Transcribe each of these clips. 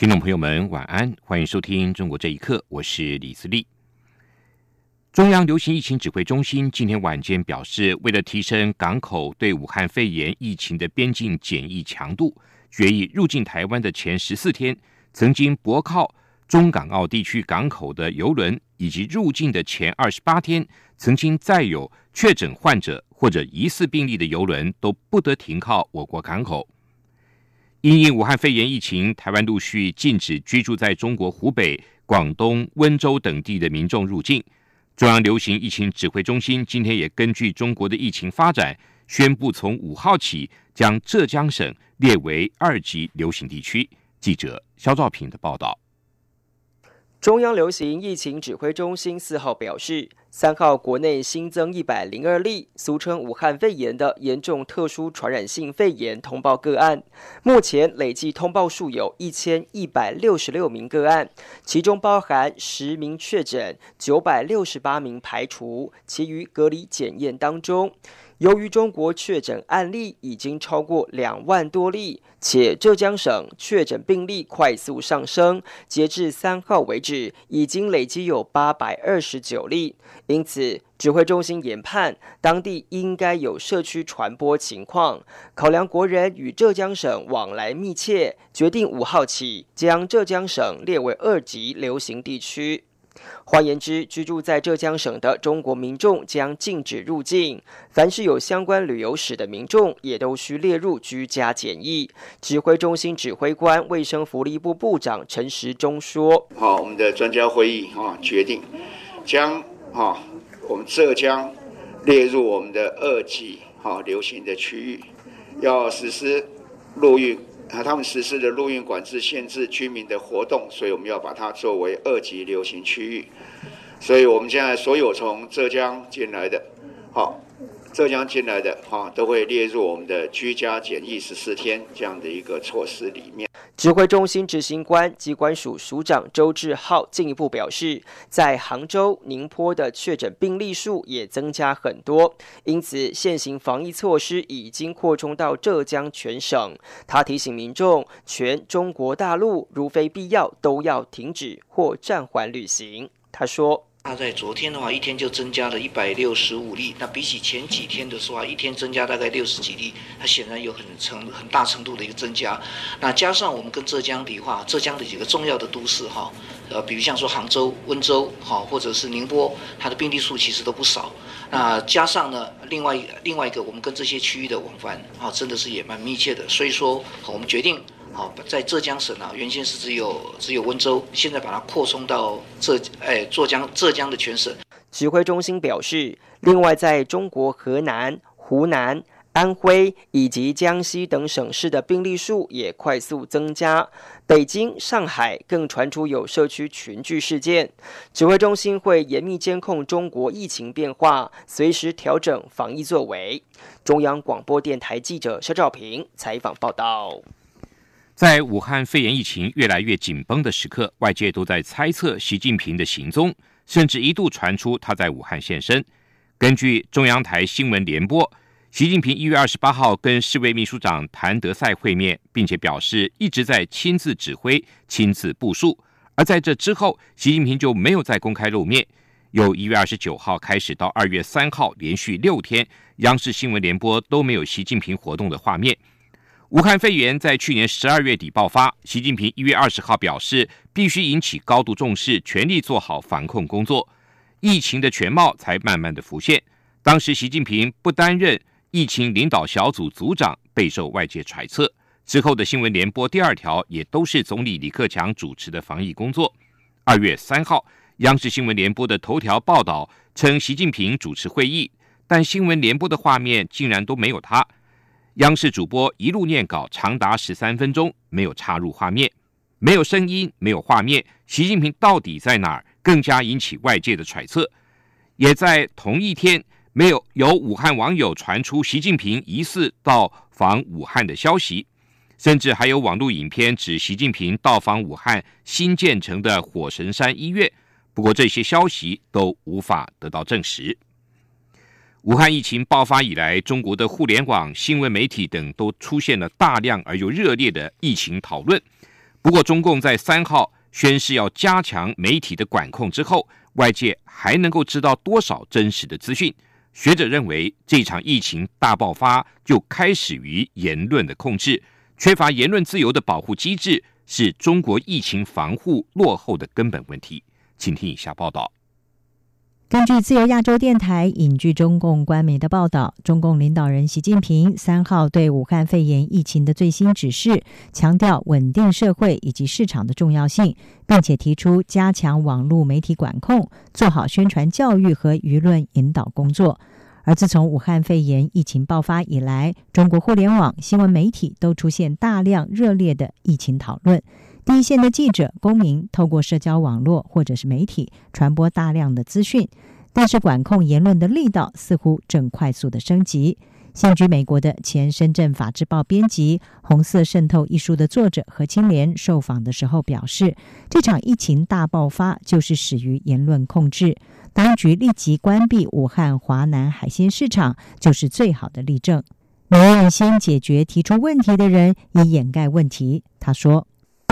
听众朋友们，晚安，欢迎收听《中国这一刻》，我是李思利。中央流行疫情指挥中心今天晚间表示，为了提升港口对武汉肺炎疫情的边境检疫强度，决议入境台湾的前十四天，曾经泊靠中港澳地区港口的游轮，以及入境的前二十八天，曾经载有确诊患者或者疑似病例的游轮，都不得停靠我国港口。因应武汉肺炎疫情，台湾陆续禁止居住在中国湖北、广东、温州等地的民众入境。中央流行疫情指挥中心今天也根据中国的疫情发展，宣布从五号起将浙江省列为二级流行地区。记者肖兆平的报道。中央流行疫情指挥中心四号表示，三号国内新增一百零二例俗称武汉肺炎的严重特殊传染性肺炎通报个案，目前累计通报数有一千一百六十六名个案，其中包含十名确诊，九百六十八名排除，其余隔离检验当中。由于中国确诊案例已经超过两万多例，且浙江省确诊病例快速上升，截至三号为止，已经累积有八百二十九例。因此，指挥中心研判当地应该有社区传播情况，考量国人与浙江省往来密切，决定五号起将浙江省列为二级流行地区。换言之，居住在浙江省的中国民众将禁止入境，凡是有相关旅游史的民众也都需列入居家检疫。指挥中心指挥官、卫生福利部部长陈时中说：“好，我们的专家会议啊决定将啊我们浙江列入我们的二级哈流行的区域，要实施陆运。”啊，他们实施的陆运管制限制居民的活动，所以我们要把它作为二级流行区域。所以我们现在所有从浙江进来的，好。浙江进来的哈都会列入我们的居家检疫十四天这样的一个措施里面。指挥中心执行官机关署署长周志浩进一步表示，在杭州、宁波的确诊病例数也增加很多，因此现行防疫措施已经扩充到浙江全省。他提醒民众，全中国大陆如非必要都要停止或暂缓旅行。他说。那在昨天的话，一天就增加了一百六十五例。那比起前几天的时候啊，一天增加大概六十几例，它显然有很程很大程度的一个增加。那加上我们跟浙江比话，浙江的几个重要的都市哈，呃，比如像说杭州、温州哈，或者是宁波，它的病例数其实都不少。那加上呢，另外另外一个，我们跟这些区域的往返啊，真的是也蛮密切的。所以说，我们决定。好，在浙江省啊，原先是只有只有温州，现在把它扩充到浙哎浙江浙江的全省。指挥中心表示，另外在中国河南、湖南、安徽以及江西等省市的病例数也快速增加，北京、上海更传出有社区群聚事件。指挥中心会严密监控中国疫情变化，随时调整防疫作为。中央广播电台记者肖兆平采访报道。在武汉肺炎疫情越来越紧绷的时刻，外界都在猜测习近平的行踪，甚至一度传出他在武汉现身。根据中央台新闻联播，习近平一月二十八号跟世卫秘书长谭德赛会面，并且表示一直在亲自指挥、亲自部署。而在这之后，习近平就没有再公开露面。由一月二十九号开始到二月三号，连续六天，央视新闻联播都没有习近平活动的画面。武汉肺炎在去年十二月底爆发，习近平一月二十号表示，必须引起高度重视，全力做好防控工作，疫情的全貌才慢慢的浮现。当时习近平不担任疫情领导小组组长，备受外界揣测。之后的新闻联播第二条也都是总理李克强主持的防疫工作。二月三号，央视新闻联播的头条报道称，习近平主持会议，但新闻联播的画面竟然都没有他。央视主播一路念稿，长达十三分钟，没有插入画面。没有声音，没有画面，习近平到底在哪儿？更加引起外界的揣测。也在同一天，没有由武汉网友传出习近平疑似到访武汉的消息，甚至还有网络影片指习近平到访武汉新建成的火神山医院。不过这些消息都无法得到证实。武汉疫情爆发以来，中国的互联网、新闻媒体等都出现了大量而又热烈的疫情讨论。不过，中共在三号宣誓要加强媒体的管控之后，外界还能够知道多少真实的资讯？学者认为，这场疫情大爆发就开始于言论的控制，缺乏言论自由的保护机制，是中国疫情防护落后的根本问题。请听以下报道。根据自由亚洲电台引据中共官媒的报道，中共领导人习近平三号对武汉肺炎疫情的最新指示，强调稳定社会以及市场的重要性，并且提出加强网络媒体管控，做好宣传教育和舆论引导工作。而自从武汉肺炎疫情爆发以来，中国互联网、新闻媒体都出现大量热烈的疫情讨论。一线的记者、公民透过社交网络或者是媒体传播大量的资讯，但是管控言论的力道似乎正快速的升级。现居美国的前深圳法制报编辑、《红色渗透》一书的作者何青莲受访的时候表示，这场疫情大爆发就是始于言论控制，当局立即关闭武汉华南海鲜市场就是最好的例证。宁愿先解决提出问题的人，以掩盖问题。他说。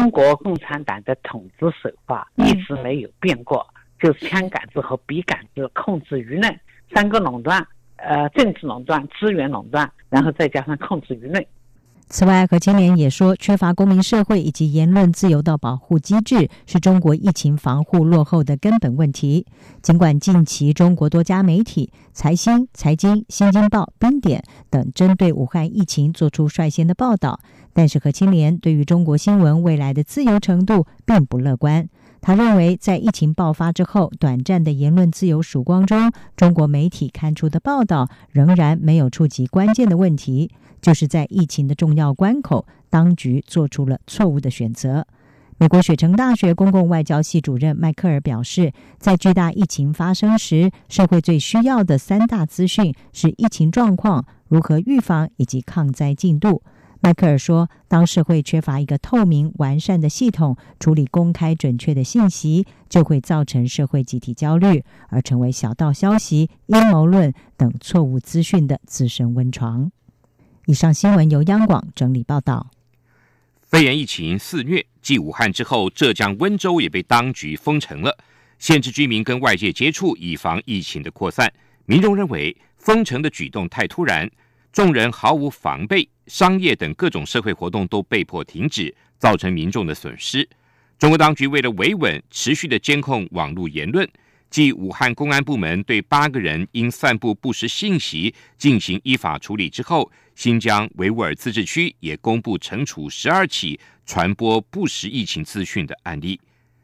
中国共产党的统治手法一直没有变过，就是枪杆子和笔杆子控制舆论，三个垄断，呃，政治垄断、资源垄断，然后再加上控制舆论。此外，何青莲也说，缺乏公民社会以及言论自由的保护机制，是中国疫情防护落后的根本问题。尽管近期中国多家媒体，财新、财经、新京报、冰点等针对武汉疫情做出率先的报道，但是何清莲对于中国新闻未来的自由程度并不乐观。他认为，在疫情爆发之后，短暂的言论自由曙光中，中国媒体刊出的报道仍然没有触及关键的问题。就是在疫情的重要关口，当局做出了错误的选择。美国雪城大学公共外交系主任迈克尔表示，在巨大疫情发生时，社会最需要的三大资讯是疫情状况、如何预防以及抗灾进度。迈克尔说，当社会缺乏一个透明完善的系统处理公开准确的信息，就会造成社会集体焦虑，而成为小道消息、阴谋论等错误资讯的滋生温床。以上新闻由央广整理报道。肺炎疫情肆虐，继武汉之后，浙江温州也被当局封城了，限制居民跟外界接触，以防疫情的扩散。民众认为封城的举动太突然，众人毫无防备，商业等各种社会活动都被迫停止，造成民众的损失。中国当局为了维稳，持续的监控网络言论。继武汉公安部门对八个人因散布不实信息进行依法处理之后，新疆维吾尔自治区也公布惩处十二起传播不实疫情资讯的案例。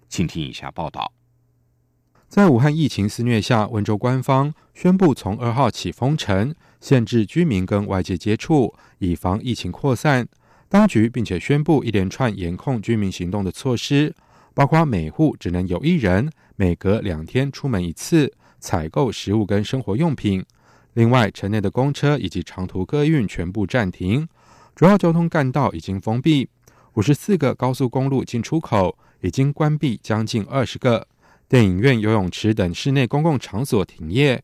请听以下报道：在武汉疫情肆虐下，温州官方宣布从二号起封城，限制居民跟外界接触，以防疫情扩散。当局并且宣布一连串严控居民行动的措施，包括每户只能有一人。每隔两天出门一次，采购食物跟生活用品。另外，城内的公车以及长途客运全部暂停，主要交通干道已经封闭。五十四个高速公路进出口已经关闭将近二十个，电影院、游泳池等室内公共场所停业。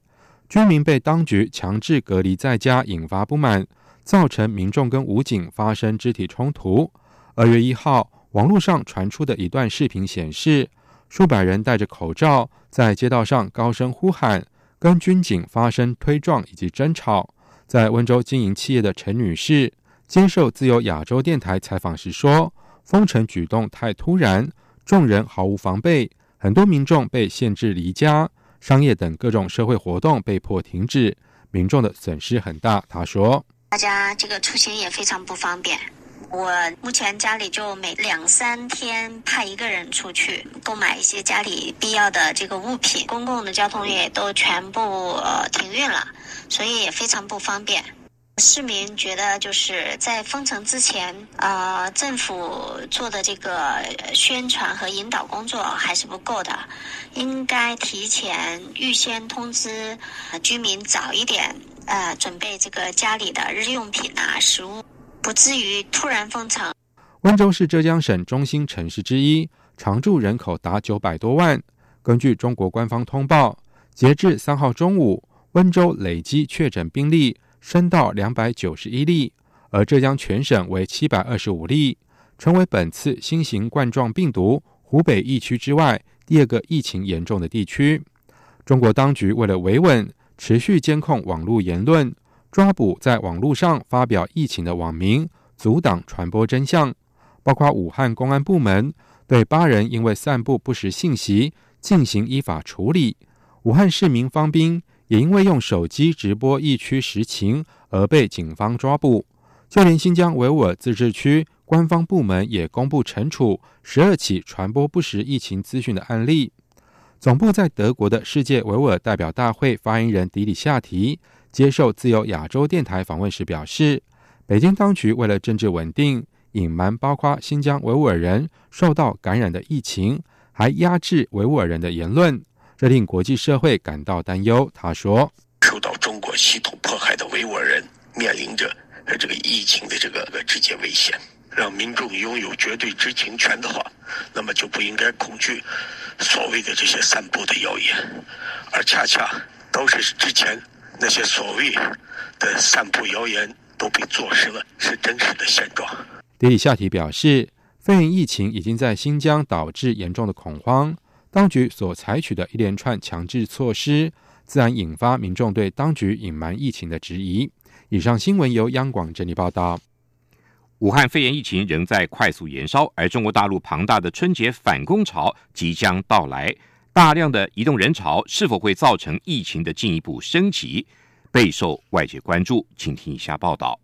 居民被当局强制隔离在家，引发不满，造成民众跟武警发生肢体冲突。二月一号，网络上传出的一段视频显示。数百人戴着口罩在街道上高声呼喊，跟军警发生推撞以及争吵。在温州经营企业的陈女士接受自由亚洲电台采访时说：“封城举动太突然，众人毫无防备，很多民众被限制离家，商业等各种社会活动被迫停止，民众的损失很大。”他说：“大家这个出行也非常不方便。”我目前家里就每两三天派一个人出去购买一些家里必要的这个物品，公共的交通也都全部呃停运了，所以也非常不方便。市民觉得就是在封城之前，呃，政府做的这个宣传和引导工作还是不够的，应该提前预先通知居民早一点，呃，准备这个家里的日用品啊、食物，不至于突然封城。温州是浙江省中心城市之一，常住人口达九百多万。根据中国官方通报，截至三号中午，温州累计确诊病例。升到两百九十一例，而浙江全省为七百二十五例，成为本次新型冠状病毒湖北疫区之外第二个疫情严重的地区。中国当局为了维稳，持续监控网络言论，抓捕在网络上发表疫情的网民，阻挡传播真相。包括武汉公安部门对八人因为散布不实信息进行依法处理。武汉市民方斌。也因为用手机直播疫区实情而被警方抓捕，就连新疆维吾尔自治区官方部门也公布惩处十二起传播不实疫情资讯的案例。总部在德国的世界维吾尔代表大会发言人迪里夏提接受自由亚洲电台访问时表示，北京当局为了政治稳定，隐瞒包括新疆维吾尔人受到感染的疫情，还压制维吾尔人的言论。这令国际社会感到担忧。他说：“受到中国系统迫害的维吾尔人面临着这个疫情的这个直接危险。让民众拥有绝对知情权的话，那么就不应该恐惧所谓的这些散布的谣言，而恰恰都是之前那些所谓的散布谣言都被坐实了是真实的现状。”迪里夏提表示，肺炎疫情已经在新疆导致严重的恐慌。当局所采取的一连串强制措施，自然引发民众对当局隐瞒疫情的质疑。以上新闻由央广整理报道。武汉肺炎疫情仍在快速延烧，而中国大陆庞大的春节返工潮即将到来，大量的移动人潮是否会造成疫情的进一步升级，备受外界关注。请听以下报道。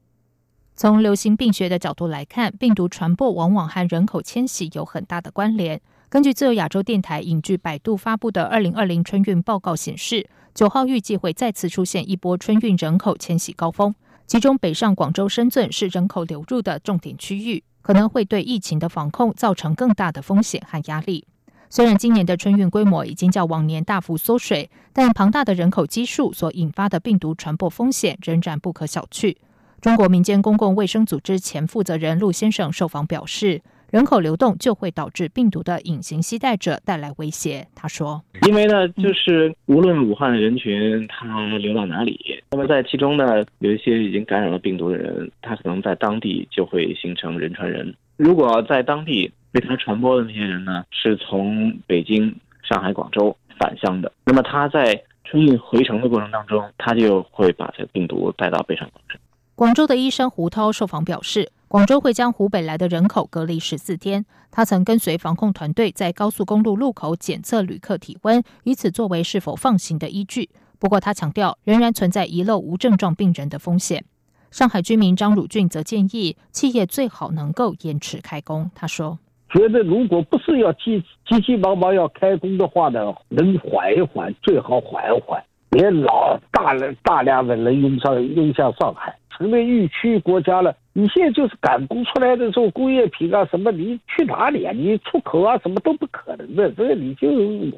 从流行病学的角度来看，病毒传播往往和人口迁徙有很大的关联。根据自由亚洲电台引据百度发布的二零二零春运报告显示，九号预计会再次出现一波春运人口迁徙高峰，其中北上广州、深圳是人口流入的重点区域，可能会对疫情的防控造成更大的风险和压力。虽然今年的春运规模已经较往年大幅缩水，但庞大的人口基数所引发的病毒传播风险仍然不可小觑。中国民间公共卫生组织前负责人陆先生受访表示。人口流动就会导致病毒的隐形携带者带来威胁。他说：“因为呢，就是无论武汉的人群他流到哪里，那么在其中呢，有一些已经感染了病毒的人，他可能在当地就会形成人传人。如果在当地被他传播的那些人呢，是从北京、上海、广州返乡的，那么他在春运回程的过程当中，他就会把这个病毒带到北上广深。”广州的医生胡涛受访表示。广州会将湖北来的人口隔离十四天。他曾跟随防控团队在高速公路路口检测旅客体温，以此作为是否放行的依据。不过，他强调仍然存在遗漏无症状病人的风险。上海居民张汝俊则建议企业最好能够延迟开工。他说：“觉得如果不是要急急急忙忙要开工的话呢，能缓一缓，最好缓一缓，别老大量大量的人涌上涌向上海，成为疫区国家了。”你现在就是赶工出来的这种，工业品啊什么，你去哪里啊？你出口啊什么都不可能的，这个你就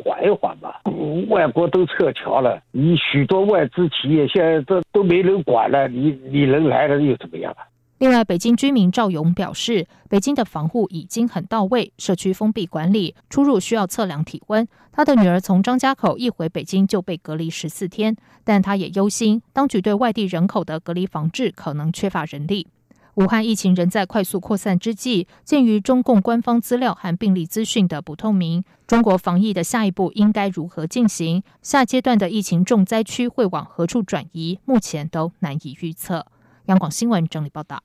缓一缓吧。外国都撤侨了，你许多外资企业现在都都没人管了，你你人来了又怎么样啊？另外，北京居民赵勇表示，北京的防护已经很到位，社区封闭管理，出入需要测量体温。他的女儿从张家口一回北京就被隔离十四天，但他也忧心，当局对外地人口的隔离防治可能缺乏人力。武汉疫情仍在快速扩散之际，鉴于中共官方资料和病例资讯的不透明，中国防疫的下一步应该如何进行？下阶段的疫情重灾区会往何处转移？目前都难以预测。央广新闻整理报道。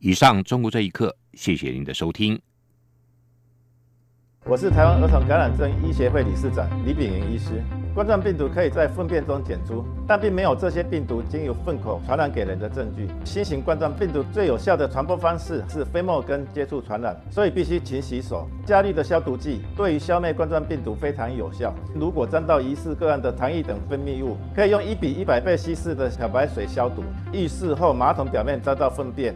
以上，中国这一刻，谢谢您的收听。我是台湾儿童感染症医协会理事长李炳云医师。冠状病毒可以在粪便中检出，但并没有这些病毒经由粪口传染给人的证据。新型冠状病毒最有效的传播方式是飞沫跟接触传染，所以必须勤洗手。加氯的消毒剂对于消灭冠状病毒非常有效。如果沾到疑似个案的糖液等分泌物，可以用一比一百倍稀释的漂白水消毒。浴室后马桶表面沾到粪便，